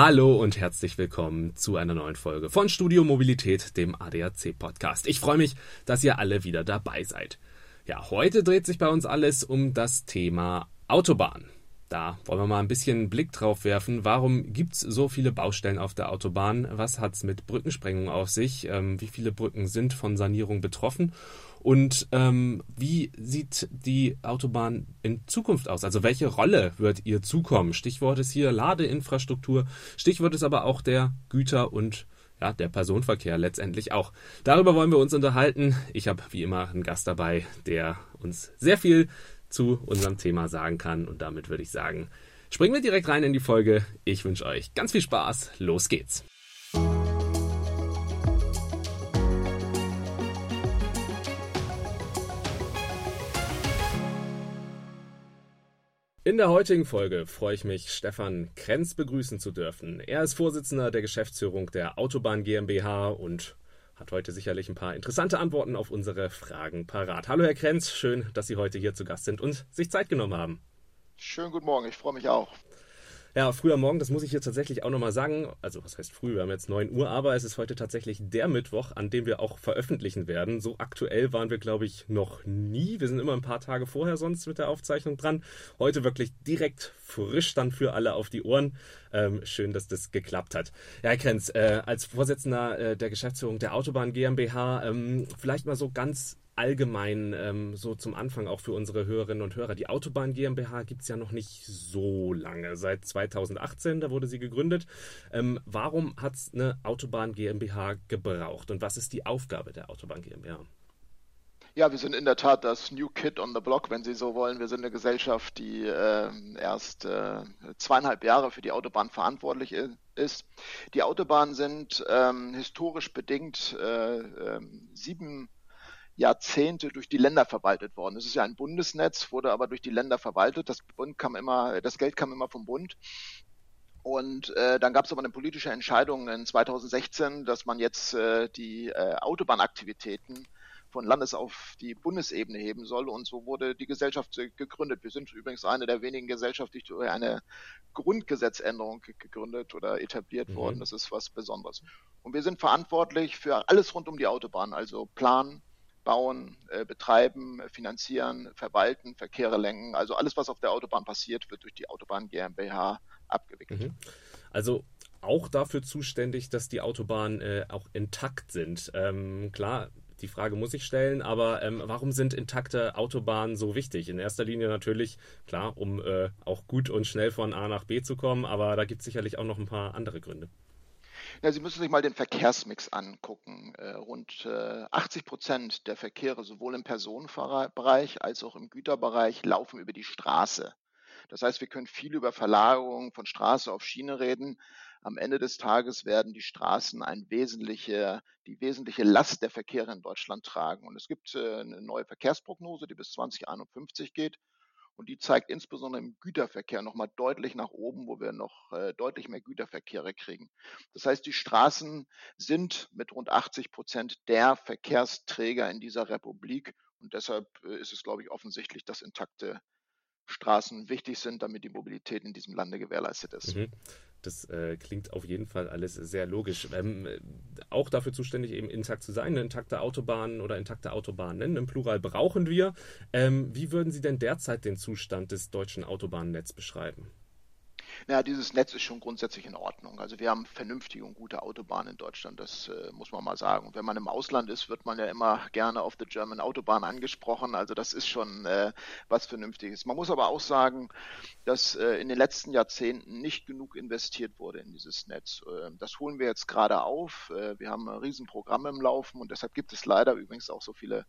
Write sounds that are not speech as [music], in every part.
Hallo und herzlich willkommen zu einer neuen Folge von Studio Mobilität, dem ADAC Podcast. Ich freue mich, dass ihr alle wieder dabei seid. Ja, heute dreht sich bei uns alles um das Thema Autobahn. Da wollen wir mal ein bisschen einen Blick drauf werfen. Warum gibt es so viele Baustellen auf der Autobahn? Was hat es mit Brückensprengung auf sich? Ähm, wie viele Brücken sind von Sanierung betroffen? Und ähm, wie sieht die Autobahn in Zukunft aus? Also welche Rolle wird ihr zukommen? Stichwort ist hier Ladeinfrastruktur. Stichwort ist aber auch der Güter- und ja, der Personenverkehr letztendlich auch. Darüber wollen wir uns unterhalten. Ich habe wie immer einen Gast dabei, der uns sehr viel zu unserem Thema sagen kann. Und damit würde ich sagen, springen wir direkt rein in die Folge. Ich wünsche euch ganz viel Spaß. Los geht's. In der heutigen Folge freue ich mich, Stefan Krenz begrüßen zu dürfen. Er ist Vorsitzender der Geschäftsführung der Autobahn GmbH und hat heute sicherlich ein paar interessante Antworten auf unsere Fragen parat. Hallo Herr Krenz, schön, dass Sie heute hier zu Gast sind und sich Zeit genommen haben. Schönen guten Morgen, ich freue mich auch. Ja, früher Morgen, das muss ich hier tatsächlich auch nochmal sagen. Also, was heißt früh? Wir haben jetzt 9 Uhr, aber es ist heute tatsächlich der Mittwoch, an dem wir auch veröffentlichen werden. So aktuell waren wir, glaube ich, noch nie. Wir sind immer ein paar Tage vorher sonst mit der Aufzeichnung dran. Heute wirklich direkt frisch dann für alle auf die Ohren. Ähm, schön, dass das geklappt hat. Ja, Krenz, äh, als Vorsitzender äh, der Geschäftsführung der Autobahn GmbH, ähm, vielleicht mal so ganz allgemein ähm, so zum Anfang auch für unsere Hörerinnen und Hörer. Die Autobahn GmbH gibt es ja noch nicht so lange. Seit 2018, da wurde sie gegründet. Ähm, warum hat es eine Autobahn GmbH gebraucht und was ist die Aufgabe der Autobahn GmbH? Ja, wir sind in der Tat das New Kid on the Block, wenn Sie so wollen. Wir sind eine Gesellschaft, die äh, erst äh, zweieinhalb Jahre für die Autobahn verantwortlich ist. Die Autobahnen sind ähm, historisch bedingt äh, ähm, sieben Jahrzehnte durch die Länder verwaltet worden. Es ist ja ein Bundesnetz, wurde aber durch die Länder verwaltet. Das, Bund kam immer, das Geld kam immer vom Bund. Und äh, dann gab es aber eine politische Entscheidung in 2016, dass man jetzt äh, die äh, Autobahnaktivitäten von Landes auf die Bundesebene heben soll. Und so wurde die Gesellschaft gegründet. Wir sind übrigens eine der wenigen Gesellschaften, die durch eine Grundgesetzänderung gegründet oder etabliert mhm. worden. Das ist was Besonderes. Und wir sind verantwortlich für alles rund um die Autobahn, also Plan, bauen, äh, betreiben, finanzieren, verwalten, Verkehre lenken. Also alles, was auf der Autobahn passiert, wird durch die Autobahn GmbH abgewickelt. Mhm. Also auch dafür zuständig, dass die Autobahnen äh, auch intakt sind. Ähm, klar, die Frage muss ich stellen, aber ähm, warum sind intakte Autobahnen so wichtig? In erster Linie natürlich, klar, um äh, auch gut und schnell von A nach B zu kommen, aber da gibt es sicherlich auch noch ein paar andere Gründe. Ja, Sie müssen sich mal den Verkehrsmix angucken. Äh, rund äh, 80 Prozent der Verkehre sowohl im Personenbereich als auch im Güterbereich laufen über die Straße. Das heißt, wir können viel über Verlagerung von Straße auf Schiene reden. Am Ende des Tages werden die Straßen ein wesentliche, die wesentliche Last der Verkehre in Deutschland tragen. Und es gibt äh, eine neue Verkehrsprognose, die bis 2051 geht. Und die zeigt insbesondere im Güterverkehr nochmal deutlich nach oben, wo wir noch äh, deutlich mehr Güterverkehre kriegen. Das heißt, die Straßen sind mit rund 80 Prozent der Verkehrsträger in dieser Republik. Und deshalb äh, ist es, glaube ich, offensichtlich, dass intakte Straßen wichtig sind, damit die Mobilität in diesem Lande gewährleistet ist. Mhm. Das äh, klingt auf jeden Fall alles sehr logisch. Ähm, auch dafür zuständig, eben intakt zu sein, eine intakte Autobahn oder intakte Autobahnen im Plural brauchen wir. Ähm, wie würden Sie denn derzeit den Zustand des deutschen Autobahnnetzes beschreiben? Naja, dieses Netz ist schon grundsätzlich in Ordnung. Also wir haben vernünftige und gute Autobahnen in Deutschland, das äh, muss man mal sagen. Und wenn man im Ausland ist, wird man ja immer gerne auf the German Autobahn angesprochen. Also das ist schon äh, was Vernünftiges. Man muss aber auch sagen, dass äh, in den letzten Jahrzehnten nicht genug investiert wurde in dieses Netz. Äh, das holen wir jetzt gerade auf. Äh, wir haben ein Riesenprogramm im Laufen und deshalb gibt es leider übrigens auch so viele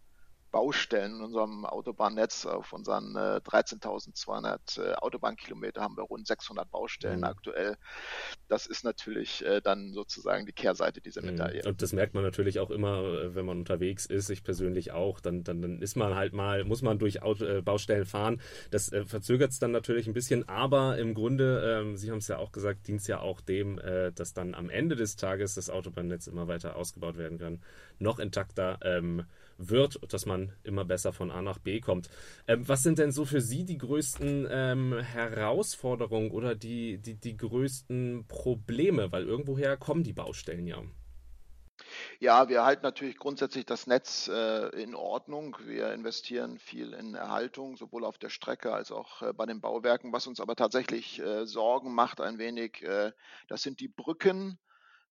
Baustellen in unserem Autobahnnetz. Auf unseren äh, 13.200 äh, Autobahnkilometer haben wir rund 600 Baustellen mhm. aktuell. Das ist natürlich äh, dann sozusagen die Kehrseite dieser mhm. Medaille. Und das merkt man natürlich auch immer, äh, wenn man unterwegs ist, ich persönlich auch, dann, dann, dann ist man halt mal, muss man durch Auto, äh, Baustellen fahren. Das äh, verzögert es dann natürlich ein bisschen, aber im Grunde, ähm, Sie haben es ja auch gesagt, dient es ja auch dem, dass dann am Ende des Tages das Autobahnnetz immer weiter ausgebaut werden kann, noch intakter. Ähm, wird, dass man immer besser von A nach B kommt. Ähm, was sind denn so für Sie die größten ähm, Herausforderungen oder die, die, die größten Probleme? Weil irgendwoher kommen die Baustellen ja. Ja, wir halten natürlich grundsätzlich das Netz äh, in Ordnung. Wir investieren viel in Erhaltung, sowohl auf der Strecke als auch äh, bei den Bauwerken. Was uns aber tatsächlich äh, Sorgen macht ein wenig, äh, das sind die Brücken.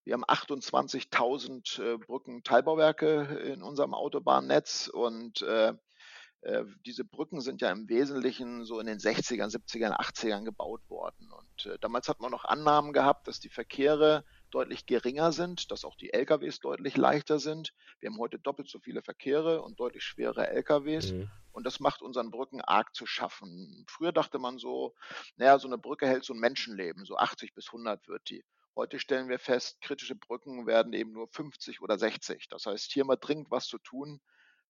Wir haben 28.000 äh, Brückenteilbauwerke in unserem Autobahnnetz und äh, diese Brücken sind ja im Wesentlichen so in den 60ern, 70ern, 80ern gebaut worden. Und damals hat man noch Annahmen gehabt, dass die Verkehre deutlich geringer sind, dass auch die LKWs deutlich leichter sind. Wir haben heute doppelt so viele Verkehre und deutlich schwere LKWs. Mhm. Und das macht unseren Brücken arg zu schaffen. Früher dachte man so, naja, so eine Brücke hält so ein Menschenleben, so 80 bis 100 wird die. Heute stellen wir fest, kritische Brücken werden eben nur 50 oder 60. Das heißt, hier mal dringend was zu tun.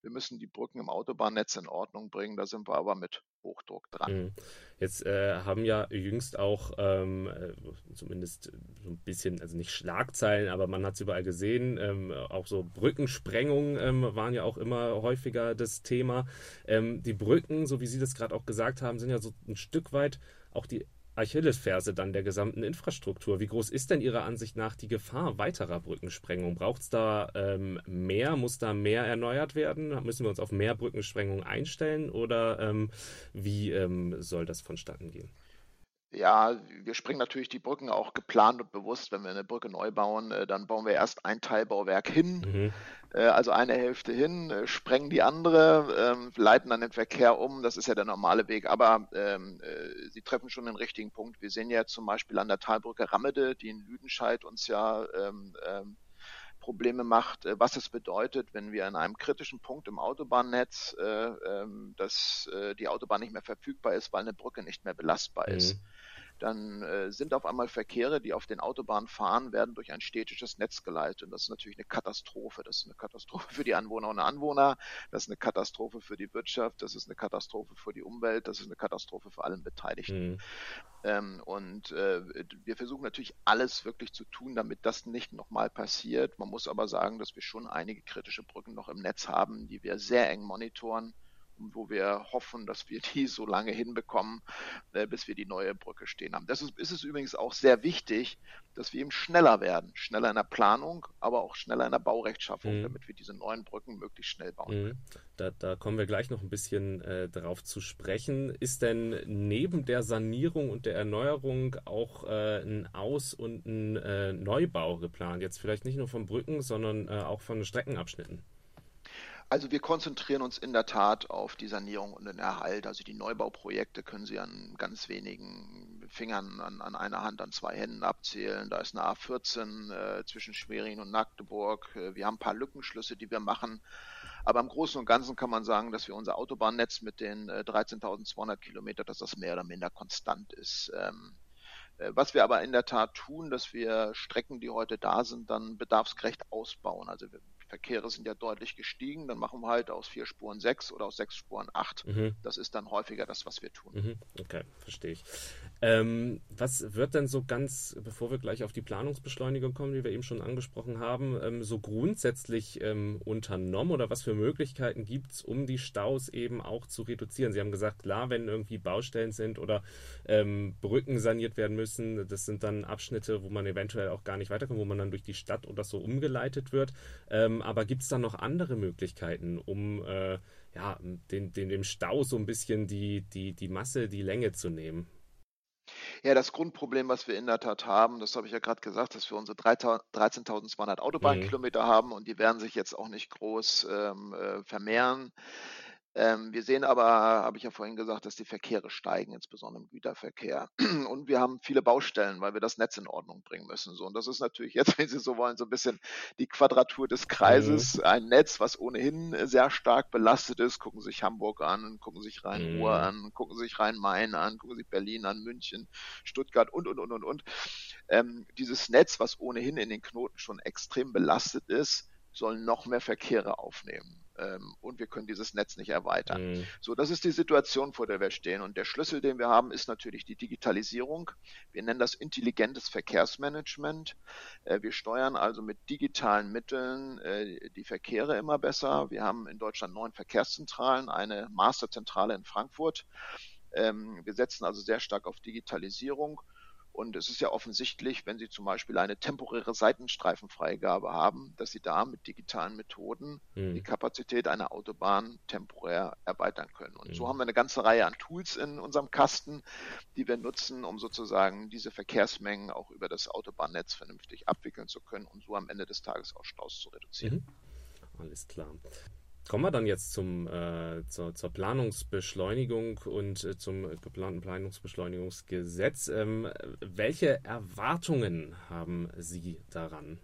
Wir müssen die Brücken im Autobahnnetz in Ordnung bringen. Da sind wir aber mit Hochdruck dran. Mhm. Jetzt äh, haben ja jüngst auch ähm, äh, zumindest so ein bisschen, also nicht Schlagzeilen, aber man hat es überall gesehen, ähm, auch so Brückensprengungen ähm, waren ja auch immer häufiger das Thema. Ähm, die Brücken, so wie Sie das gerade auch gesagt haben, sind ja so ein Stück weit auch die Achillesferse dann der gesamten Infrastruktur. Wie groß ist denn Ihrer Ansicht nach die Gefahr weiterer Brückensprengung? Braucht es da ähm, mehr? Muss da mehr erneuert werden? Müssen wir uns auf mehr Brückensprengungen einstellen oder ähm, wie ähm, soll das vonstatten gehen? Ja, wir sprengen natürlich die Brücken auch geplant und bewusst. Wenn wir eine Brücke neu bauen, äh, dann bauen wir erst ein Teilbauwerk hin, mhm. Äh, also eine Hälfte hin, äh, sprengen die andere, ähm, leiten dann den Verkehr um. Das ist ja der normale Weg. Aber ähm, Sie treffen schon den richtigen Punkt. Wir sehen ja zum Beispiel an der Talbrücke Rammede, die in Lüdenscheid uns ja ähm, Probleme macht, was es bedeutet, wenn wir an einem kritischen Punkt im Autobahnnetz, dass die Autobahn nicht mehr verfügbar ist, weil eine Brücke nicht mehr belastbar ist. Mhm dann äh, sind auf einmal Verkehre, die auf den Autobahnen fahren, werden durch ein städtisches Netz geleitet. Und das ist natürlich eine Katastrophe. Das ist eine Katastrophe für die Anwohner und Anwohner. Das ist eine Katastrophe für die Wirtschaft. Das ist eine Katastrophe für die Umwelt. Das ist eine Katastrophe für allen Beteiligten. Mhm. Ähm, und äh, wir versuchen natürlich alles wirklich zu tun, damit das nicht nochmal passiert. Man muss aber sagen, dass wir schon einige kritische Brücken noch im Netz haben, die wir sehr eng monitoren wo wir hoffen, dass wir die so lange hinbekommen, äh, bis wir die neue Brücke stehen haben. Ist, ist es übrigens auch sehr wichtig, dass wir eben schneller werden, schneller in der Planung, aber auch schneller in der Baurechtschaffung, mhm. damit wir diese neuen Brücken möglichst schnell bauen mhm. können. Da, da, kommen wir gleich noch ein bisschen äh, darauf zu sprechen. Ist denn neben der Sanierung und der Erneuerung auch äh, ein Aus- und ein äh, Neubau geplant? Jetzt vielleicht nicht nur von Brücken, sondern äh, auch von Streckenabschnitten? Also wir konzentrieren uns in der Tat auf die Sanierung und den Erhalt. Also die Neubauprojekte können Sie an ganz wenigen Fingern, an, an einer Hand, an zwei Händen abzählen. Da ist eine A14 äh, zwischen Schwerin und Magdeburg. Äh, wir haben ein paar Lückenschlüsse, die wir machen. Aber im Großen und Ganzen kann man sagen, dass wir unser Autobahnnetz mit den äh, 13.200 Kilometern, dass das mehr oder minder konstant ist. Ähm, äh, was wir aber in der Tat tun, dass wir Strecken, die heute da sind, dann bedarfsgerecht ausbauen. Also wir Verkehre sind ja deutlich gestiegen, dann machen wir halt aus vier Spuren sechs oder aus sechs Spuren acht. Mhm. Das ist dann häufiger das, was wir tun. Mhm. Okay, verstehe ich. Ähm, was wird denn so ganz, bevor wir gleich auf die Planungsbeschleunigung kommen, die wir eben schon angesprochen haben, ähm, so grundsätzlich ähm, unternommen oder was für Möglichkeiten gibt es, um die Staus eben auch zu reduzieren? Sie haben gesagt, klar, wenn irgendwie Baustellen sind oder ähm, Brücken saniert werden müssen, das sind dann Abschnitte, wo man eventuell auch gar nicht weiterkommt, wo man dann durch die Stadt oder so umgeleitet wird. Ähm, aber gibt es da noch andere Möglichkeiten, um äh, ja, den, den, dem Stau so ein bisschen die, die, die Masse, die Länge zu nehmen? Ja, das Grundproblem, was wir in der Tat haben, das habe ich ja gerade gesagt, dass wir unsere 13.200 Autobahnkilometer mhm. haben und die werden sich jetzt auch nicht groß ähm, äh, vermehren. Ähm, wir sehen aber, habe ich ja vorhin gesagt, dass die Verkehre steigen, insbesondere im Güterverkehr. [clears throat] Und wir haben viele Baustellen, weil wir das Netz in Ordnung bringen müssen. So, und das ist natürlich jetzt, [laughs] wenn Sie so wollen, so ein bisschen die Quadratur des Kreises. Mhm. Ein Netz, was ohnehin sehr stark belastet ist. Gucken Sie sich Hamburg an, gucken Sie sich Rhein-Ruhr mhm. an, gucken Sie sich Rhein-Main an, gucken Sie sich Berlin an, München, Stuttgart und, und, und, und, und. Ähm, dieses Netz, was ohnehin in den Knoten schon extrem belastet ist, soll noch mehr Verkehre aufnehmen. Ähm, und wir können dieses Netz nicht erweitern. Mhm. So, das ist die Situation, vor der wir stehen. Und der Schlüssel, den wir haben, ist natürlich die Digitalisierung. Wir nennen das intelligentes Verkehrsmanagement. Äh, wir steuern also mit digitalen Mitteln äh, die Verkehre immer besser. Wir haben in Deutschland neun Verkehrszentralen, eine Masterzentrale in Frankfurt. Ähm, wir setzen also sehr stark auf Digitalisierung und es ist ja offensichtlich, wenn Sie zum Beispiel eine temporäre Seitenstreifenfreigabe haben, dass Sie da mit digitalen Methoden mhm. die Kapazität einer Autobahn temporär erweitern können. Und mhm. so haben wir eine ganze Reihe an Tools in unserem Kasten, die wir nutzen, um sozusagen diese Verkehrsmengen auch über das Autobahnnetz vernünftig abwickeln zu können und so am Ende des Tages auch Staus zu reduzieren. Mhm. Alles klar. Kommen wir dann jetzt zum, äh, zur, zur, Planungsbeschleunigung und äh, zum geplanten Planungsbeschleunigungsgesetz. Ähm, welche Erwartungen haben Sie daran?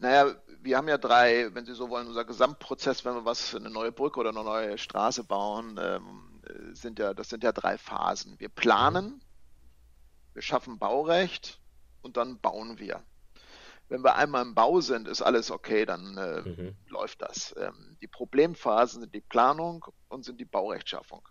Naja, wir haben ja drei, wenn Sie so wollen, unser Gesamtprozess, wenn wir was, eine neue Brücke oder eine neue Straße bauen, ähm, sind ja, das sind ja drei Phasen. Wir planen, wir schaffen Baurecht und dann bauen wir wenn wir einmal im Bau sind, ist alles okay, dann äh, mhm. läuft das. Ähm, die Problemphasen sind die Planung und sind die Baurechtschaffung.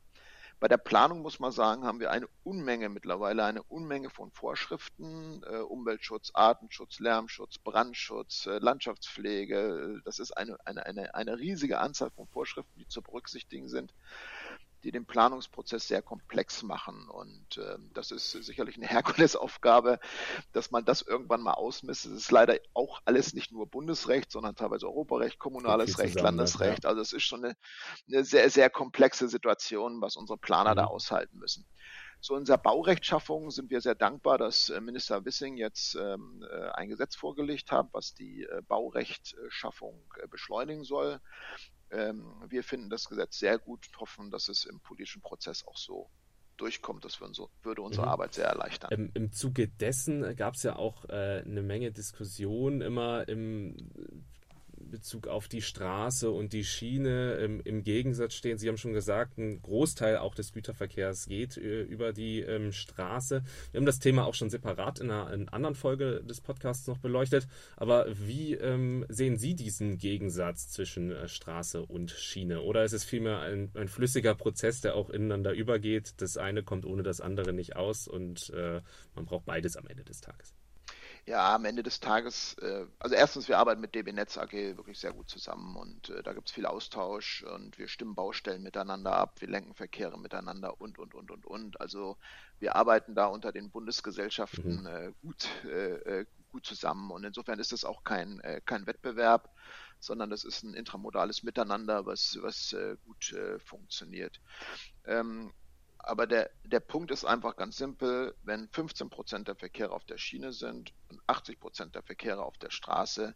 Bei der Planung muss man sagen, haben wir eine Unmenge mittlerweile, eine Unmenge von Vorschriften, äh, Umweltschutz, Artenschutz, Lärmschutz, Brandschutz, äh, Landschaftspflege. Das ist eine, eine, eine, eine riesige Anzahl von Vorschriften, die zu berücksichtigen sind die den Planungsprozess sehr komplex machen. Und äh, das ist sicherlich eine [laughs] Herkulesaufgabe, dass man das irgendwann mal ausmisst. Es ist leider auch alles nicht nur Bundesrecht, sondern teilweise Europarecht, kommunales Recht, zusammen, Landesrecht. Ja. Also es ist schon eine, eine, sehr, sehr komplexe Situation, was unsere Planer mhm. da aushalten müssen. In unserer Baurechtschaffung sind wir sehr dankbar, dass äh, Minister Wissing jetzt ähm, äh, ein Gesetz vorgelegt hat, was die äh, Baurechtschaffung beschleunigen soll. Ähm, wir finden das Gesetz sehr gut und hoffen, dass es im politischen Prozess auch so durchkommt. Das würde unsere mhm. Arbeit sehr erleichtern. Im, Im, Zuge dessen gab es ja auch äh, eine Menge Diskussionen immer im Bezug auf die Straße und die Schiene im, im, Gegensatz stehen. Sie haben schon gesagt, ein Großteil auch des Güterverkehrs geht äh, über die ähm, Straße. Wir haben das Thema auch schon separat in einer, in anderen Folge des Podcasts noch beleuchtet. Aber wie ähm, sehen Sie diesen Gegensatz zwischen äh, Straße und Schiene? Oder ist es vielmehr ein, ein, flüssiger Prozess, der auch ineinander übergeht? Das eine kommt ohne das andere nicht aus und äh, man braucht beides am Ende des Tages. Ja, am Ende des Tages, äh, also erstens, wir arbeiten mit DB Netz AG wirklich sehr gut zusammen und äh, da gibt es viel Austausch und wir stimmen Baustellen miteinander ab, wir lenken Verkehre miteinander und, und, und, und, und. Also wir arbeiten da unter den Bundesgesellschaften mhm. äh, gut, äh, äh, gut zusammen und insofern ist das auch kein, äh, kein Wettbewerb, sondern das ist ein intramodales Miteinander, was, was gut funktioniert. Ähm, aber der, der Punkt ist einfach ganz simpel, wenn 15 Prozent der Verkehre auf der Schiene sind und 80 Prozent der Verkehre auf der Straße,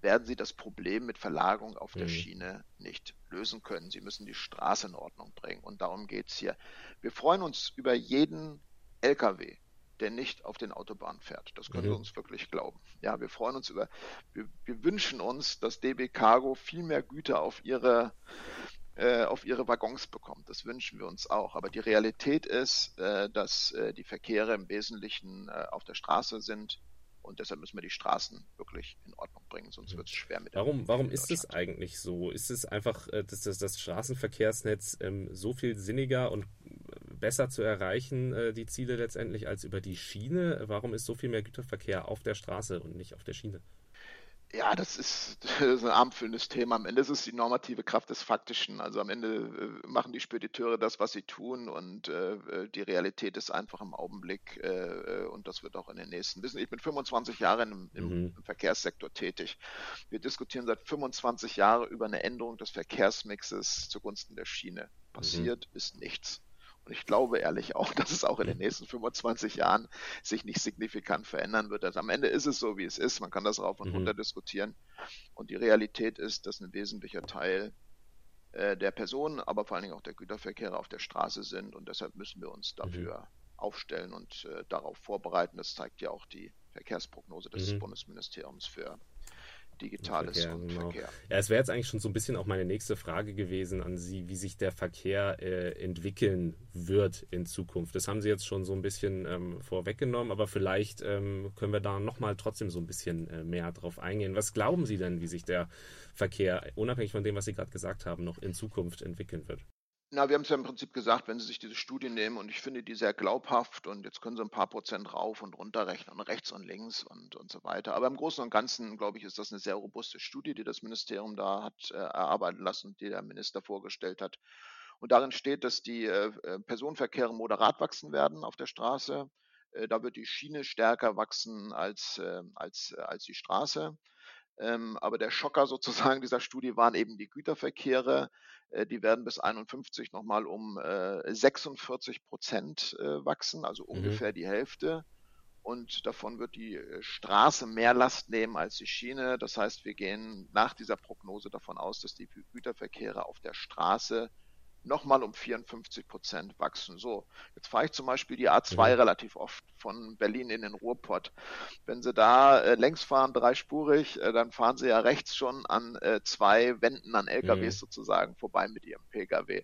werden sie das Problem mit Verlagerung auf mhm. der Schiene nicht lösen können. Sie müssen die Straße in Ordnung bringen. Und darum geht es hier. Wir freuen uns über jeden Lkw, der nicht auf den Autobahnen fährt. Das können mhm. wir uns wirklich glauben. Ja, wir freuen uns über, wir, wir wünschen uns, dass DB Cargo viel mehr Güter auf ihre äh, auf ihre Waggons bekommt. Das wünschen wir uns auch. Aber die Realität ist, äh, dass äh, die Verkehre im Wesentlichen auf der Straße sind. Und deshalb müssen wir die Straßen wirklich in Ordnung bringen, sonst wird es schwer mit Warum, warum ist es eigentlich so? Ist es einfach, dass das, das Straßenverkehrsnetz ähm, so viel sinniger und besser zu erreichen, äh, die Ziele letztendlich, als über die Schiene? Warum ist so viel mehr Güterverkehr auf der Straße und nicht auf der Schiene? Ja, das ist, [laughs] das ist ein abendfüllendes Thema. Am Ende ist es die normative Kraft des Faktischen. Also am Ende äh, machen die Spediteure das, was sie tun und äh, äh die Realität ist einfach im Augenblick äh, äh und das wird auch in den nächsten. Wissen, ich bin 25 Jahre im, im, mhm. Verkehrssektor tätig. Wir diskutieren seit 25 Jahren über eine Änderung des Verkehrsmixes zugunsten der Schiene. Passiert mhm. ist nichts. Und ich glaube ehrlich auch, [laughs] dass es auch in den nächsten 25 Jahren sich nicht signifikant verändern wird. Also am Ende ist es so, wie es ist. Man kann das rauf und mhm. runter diskutieren. Und die Realität ist, dass ein wesentlicher Teil äh, der Personen, aber vor allen Dingen auch der Güterverkehre auf der Straße sind. Und deshalb müssen wir uns dafür mhm. aufstellen und äh, darauf vorbereiten. Das zeigt ja auch die Verkehrsprognose des mhm. Bundesministeriums für digital Verkehr, genau. Verkehr. Ja, es wäre jetzt eigentlich schon so ein bisschen auch meine nächste Frage gewesen an Sie, wie sich der Verkehr äh, entwickeln wird in Zukunft. Das haben Sie jetzt schon so ein bisschen ähm, vorweggenommen, aber vielleicht ähm, können wir da nochmal trotzdem so ein bisschen äh, mehr drauf eingehen. Was glauben Sie denn, wie sich der Verkehr, unabhängig von dem, was Sie gerade gesagt haben, noch in Zukunft entwickeln wird? Na, wir haben es ja im Prinzip gesagt, wenn Sie sich diese Studie nehmen und ich finde die sehr glaubhaft und jetzt können Sie ein paar Prozent rauf und runter rechnen rechts und links und, und so weiter. Aber im Großen und Ganzen, glaube ich, ist das eine sehr robuste Studie, die das Ministerium da hat äh, erarbeiten lassen, die der Minister vorgestellt hat. Und darin steht, dass die äh, äh Personenverkehre moderat wachsen werden auf der Straße. Äh, da wird die Schiene stärker wachsen als, äh, als, äh, als die Straße. Ähm, aber der Schocker sozusagen dieser Studie waren eben die Güterverkehre. Äh, die werden bis 51 nochmal um äh, 46 Prozent äh, wachsen, also mhm. ungefähr die Hälfte. Und davon wird die äh, Straße mehr Last nehmen als die Schiene. Das heißt, wir gehen nach dieser Prognose davon aus, dass die Güterverkehre auf der Straße nochmal um 54 Prozent wachsen. So, jetzt fahre ich zum Beispiel die A2 mhm. relativ oft von Berlin in den Ruhrpott. Wenn Sie da äh, längs fahren, dreispurig, äh, dann fahren Sie ja rechts schon an äh, zwei Wänden an LKWs mhm. sozusagen vorbei mit Ihrem Pkw.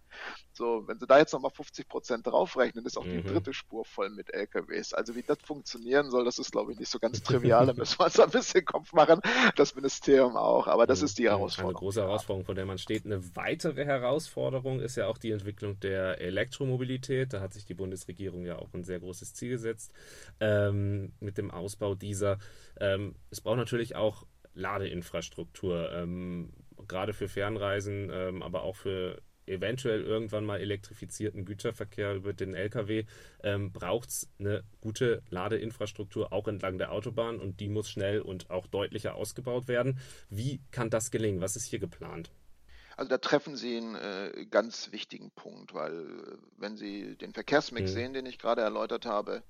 So, wenn Sie da jetzt nochmal 50 Prozent draufrechnen, ist auch mhm. die dritte Spur voll mit LKWs. Also wie das funktionieren soll, das ist glaube ich nicht so ganz [laughs] trivial. Da müssen wir uns ein bisschen Kopf machen. Das Ministerium auch. Aber das mhm. ist die Herausforderung. Eine große Herausforderung, vor der man steht. Eine weitere Herausforderung ist ja auch die Entwicklung der Elektromobilität. Da hat sich die Bundesregierung ja auch ein sehr großes Ziel gesetzt ähm, mit dem Ausbau dieser. Ähm, es braucht natürlich auch Ladeinfrastruktur, ähm, gerade für Fernreisen, ähm, aber auch für eventuell irgendwann mal elektrifizierten Güterverkehr über den Lkw ähm, braucht es eine gute Ladeinfrastruktur auch entlang der Autobahn und die muss schnell und auch deutlicher ausgebaut werden. Wie kann das gelingen? Was ist hier geplant? Also da treffen Sie einen äh, ganz wichtigen Punkt, weil äh, wenn Sie den Verkehrsmix mhm. sehen, den ich gerade erläutert habe,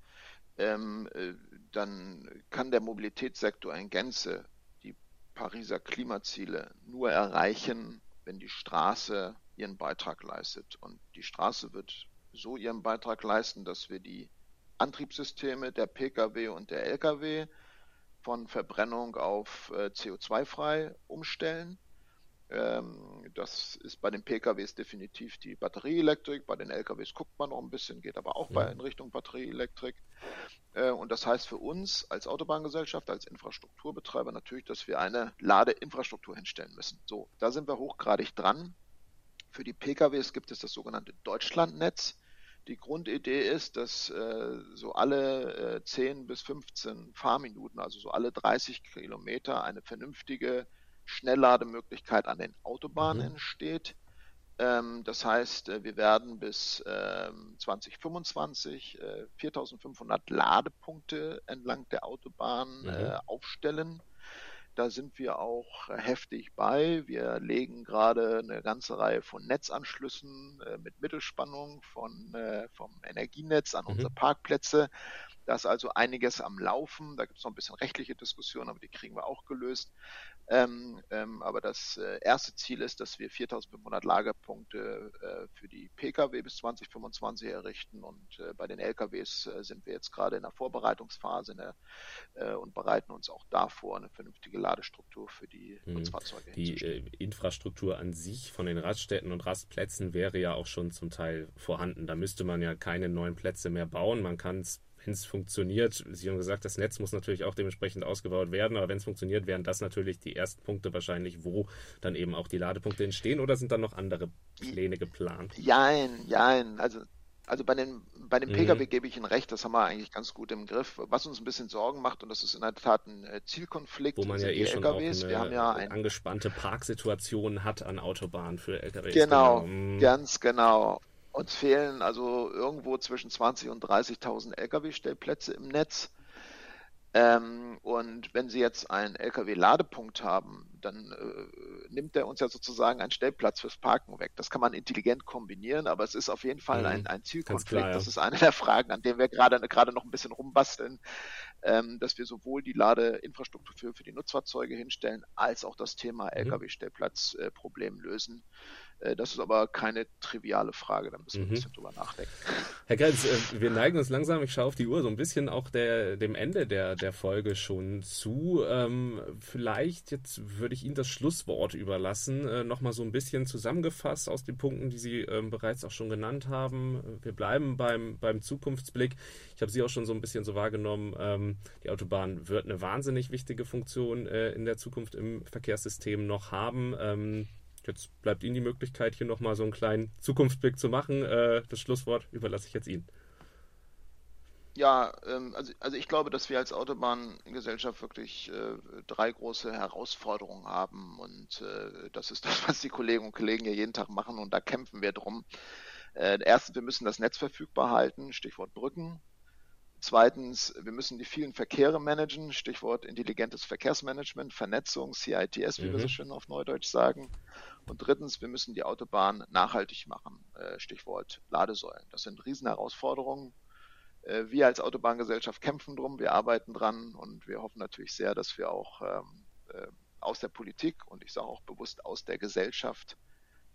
ähm, äh, dann kann der Mobilitätssektor in Gänze die Pariser Klimaziele nur erreichen, wenn die Straße ihren Beitrag leistet. Und die Straße wird so ihren Beitrag leisten, dass wir die Antriebssysteme der Pkw und der Lkw von Verbrennung auf äh, CO2-frei umstellen ähm, das ist bei den PKWs definitiv die Batterieelektrik. Bei den LKWs guckt man noch ein bisschen, geht aber auch bei, in Richtung Batterieelektrik. Äh, und das heißt für uns als Autobahngesellschaft, als Infrastrukturbetreiber natürlich, dass wir eine Ladeinfrastruktur hinstellen müssen. So, da sind wir hochgradig dran. Für die PKWs gibt es das sogenannte Deutschlandnetz. Die Grundidee ist, dass äh, so alle äh, 10 bis 15 Fahrminuten, also so alle 30 Kilometer, eine vernünftige Schnelllademöglichkeit an den Autobahnen mhm. entsteht. Ähm, das heißt, äh, wir werden bis ähm, 2025 äh, 4500 Ladepunkte entlang der Autobahn mhm. äh, aufstellen. Da sind wir auch heftig bei. Wir legen gerade eine ganze Reihe von Netzanschlüssen äh, mit Mittelspannung von, äh, vom Energienetz an mhm. unsere Parkplätze. Da ist also einiges am Laufen. Da gibt es noch ein bisschen rechtliche Diskussionen, aber die kriegen wir auch gelöst. Ähm, ähm, aber das äh, erste Ziel ist, dass wir 4500 Lagerpunkte äh, für die Pkw bis 2025 errichten und äh, bei den Lkws äh, sind wir jetzt gerade in der Vorbereitungsphase ne, äh, und bereiten uns auch davor, eine vernünftige Ladestruktur für die hm. Nutzfahrzeuge Die äh, Infrastruktur an sich von den Raststätten und Rastplätzen wäre ja auch schon zum Teil vorhanden. Da müsste man ja keine neuen Plätze mehr bauen. Man kann es wenn es funktioniert, Sie haben gesagt, das Netz muss natürlich auch dementsprechend ausgebaut werden, aber wenn es funktioniert, wären das natürlich die ersten Punkte wahrscheinlich, wo dann eben auch die Ladepunkte entstehen oder sind dann noch andere Pläne geplant? Jein, jein. Also also bei den, bei den Pkw mhm. gebe ich Ihnen recht, das haben wir eigentlich ganz gut im Griff. Was uns ein bisschen Sorgen macht, und das ist in der Tat ein äh, Zielkonflikt, wo man ja eh schon LKWs. auch eine wir haben ja ein, angespannte Parksituation hat an Autobahnen für LKWs. Genau. Mhm. ganz genau. Uns fehlen also irgendwo zwischen 20.000 und 30.000 Lkw-Stellplätze im Netz. Ähm, und wenn Sie jetzt einen Lkw-Ladepunkt haben, dann äh, nimmt er uns ja sozusagen einen Stellplatz fürs Parken weg. Das kann man intelligent kombinieren, aber es ist auf jeden Fall mhm. ein, ein Zielkonflikt. Klar, ja. Das ist eine der Fragen, an denen wir gerade gerade noch ein bisschen rumbasteln, ähm, dass wir sowohl die Ladeinfrastruktur für, für die Nutzfahrzeuge hinstellen, als auch das Thema mhm. Lkw-Stellplatzproblem äh, lösen. Äh, das ist aber keine triviale Frage, da müssen wir mhm. ein bisschen drüber nachdenken. [laughs] Herr Grenz, äh, wir neigen uns langsam, ich schaue auf die Uhr, so ein bisschen auch der, dem Ende der, der Folge schon zu. Ähm, vielleicht, jetzt würde ich Ihnen das Schlusswort überlassen, äh, nochmal so ein bisschen zusammengefasst aus den Punkten, die Sie ähm, bereits auch schon genannt haben. Wir bleiben beim, beim Zukunftsblick. Ich habe Sie auch schon so ein bisschen so wahrgenommen, ähm, die Autobahn wird eine wahnsinnig wichtige Funktion in der Zukunft im Verkehrssystem noch haben. Jetzt bleibt Ihnen die Möglichkeit, hier nochmal so einen kleinen Zukunftsblick zu machen. Äh, das Schlusswort überlasse ich jetzt Ihnen. Ja, ähm, also, also ich glaube, dass wir als Autobahngesellschaft wirklich äh, drei große Herausforderungen haben und äh, das ist das, was die Kolleginnen und Kollegen hier jeden Tag machen und da kämpfen wir drum. Erstens, wir müssen das Netz verfügbar halten, Stichwort Brücken. Zweitens, wir müssen die vielen Verkehre managen, Stichwort intelligentes Verkehrsmanagement, Vernetzung, CITS, wie mhm. wir so mhm. schön auf Neudeutsch sagen. Und drittens, wir müssen die Autobahn nachhaltig machen, äh, Stichwort Ladesäulen. Das sind Riesenherausforderungen. Äh, wir als Autobahngesellschaft kämpfen drum, wir arbeiten dran und wir hoffen natürlich sehr, dass wir auch ähm, äh, aus der Politik und ich sage auch bewusst aus der Gesellschaft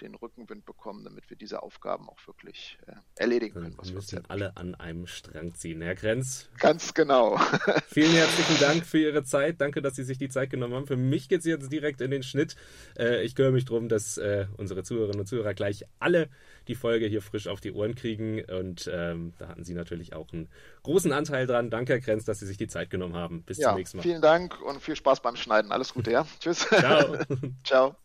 den Rückenwind bekommen, damit wir diese Aufgaben auch wirklich äh, erledigen können. Wir müssen alle an einem Strang ziehen. Herr Grenz. Ganz genau. [laughs] vielen herzlichen Dank für Ihre Zeit. Danke, dass Sie sich die Zeit genommen haben. Für mich geht es jetzt direkt in den Schnitt. Äh, ich kümmere mich darum, dass äh, unsere Zuhörerinnen und Zuhörer gleich alle die Folge hier frisch auf die Ohren kriegen. Und ähm, da hatten Sie natürlich auch einen großen Anteil dran. Danke, Herr Grenz, dass Sie sich die Zeit genommen haben. Bis ja, zum nächsten Mal. Vielen Dank und viel Spaß beim Schneiden. Alles Gute, ja? [laughs] Tschüss. Ciao. [laughs] Ciao.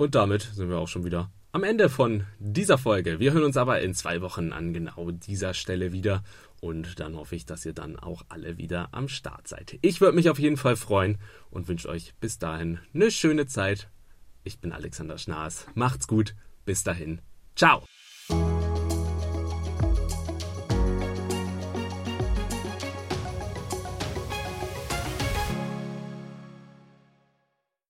Und damit sind wir auch schon wieder am Ende von dieser Folge. Wir hören uns aber in zwei Wochen an genau dieser Stelle wieder. Und dann hoffe ich, dass ihr dann auch alle wieder am Start seid. Ich würde mich auf jeden Fall freuen und wünsche euch bis dahin eine schöne Zeit. Ich bin Alexander Schnaas. Macht's gut. Bis dahin. Ciao.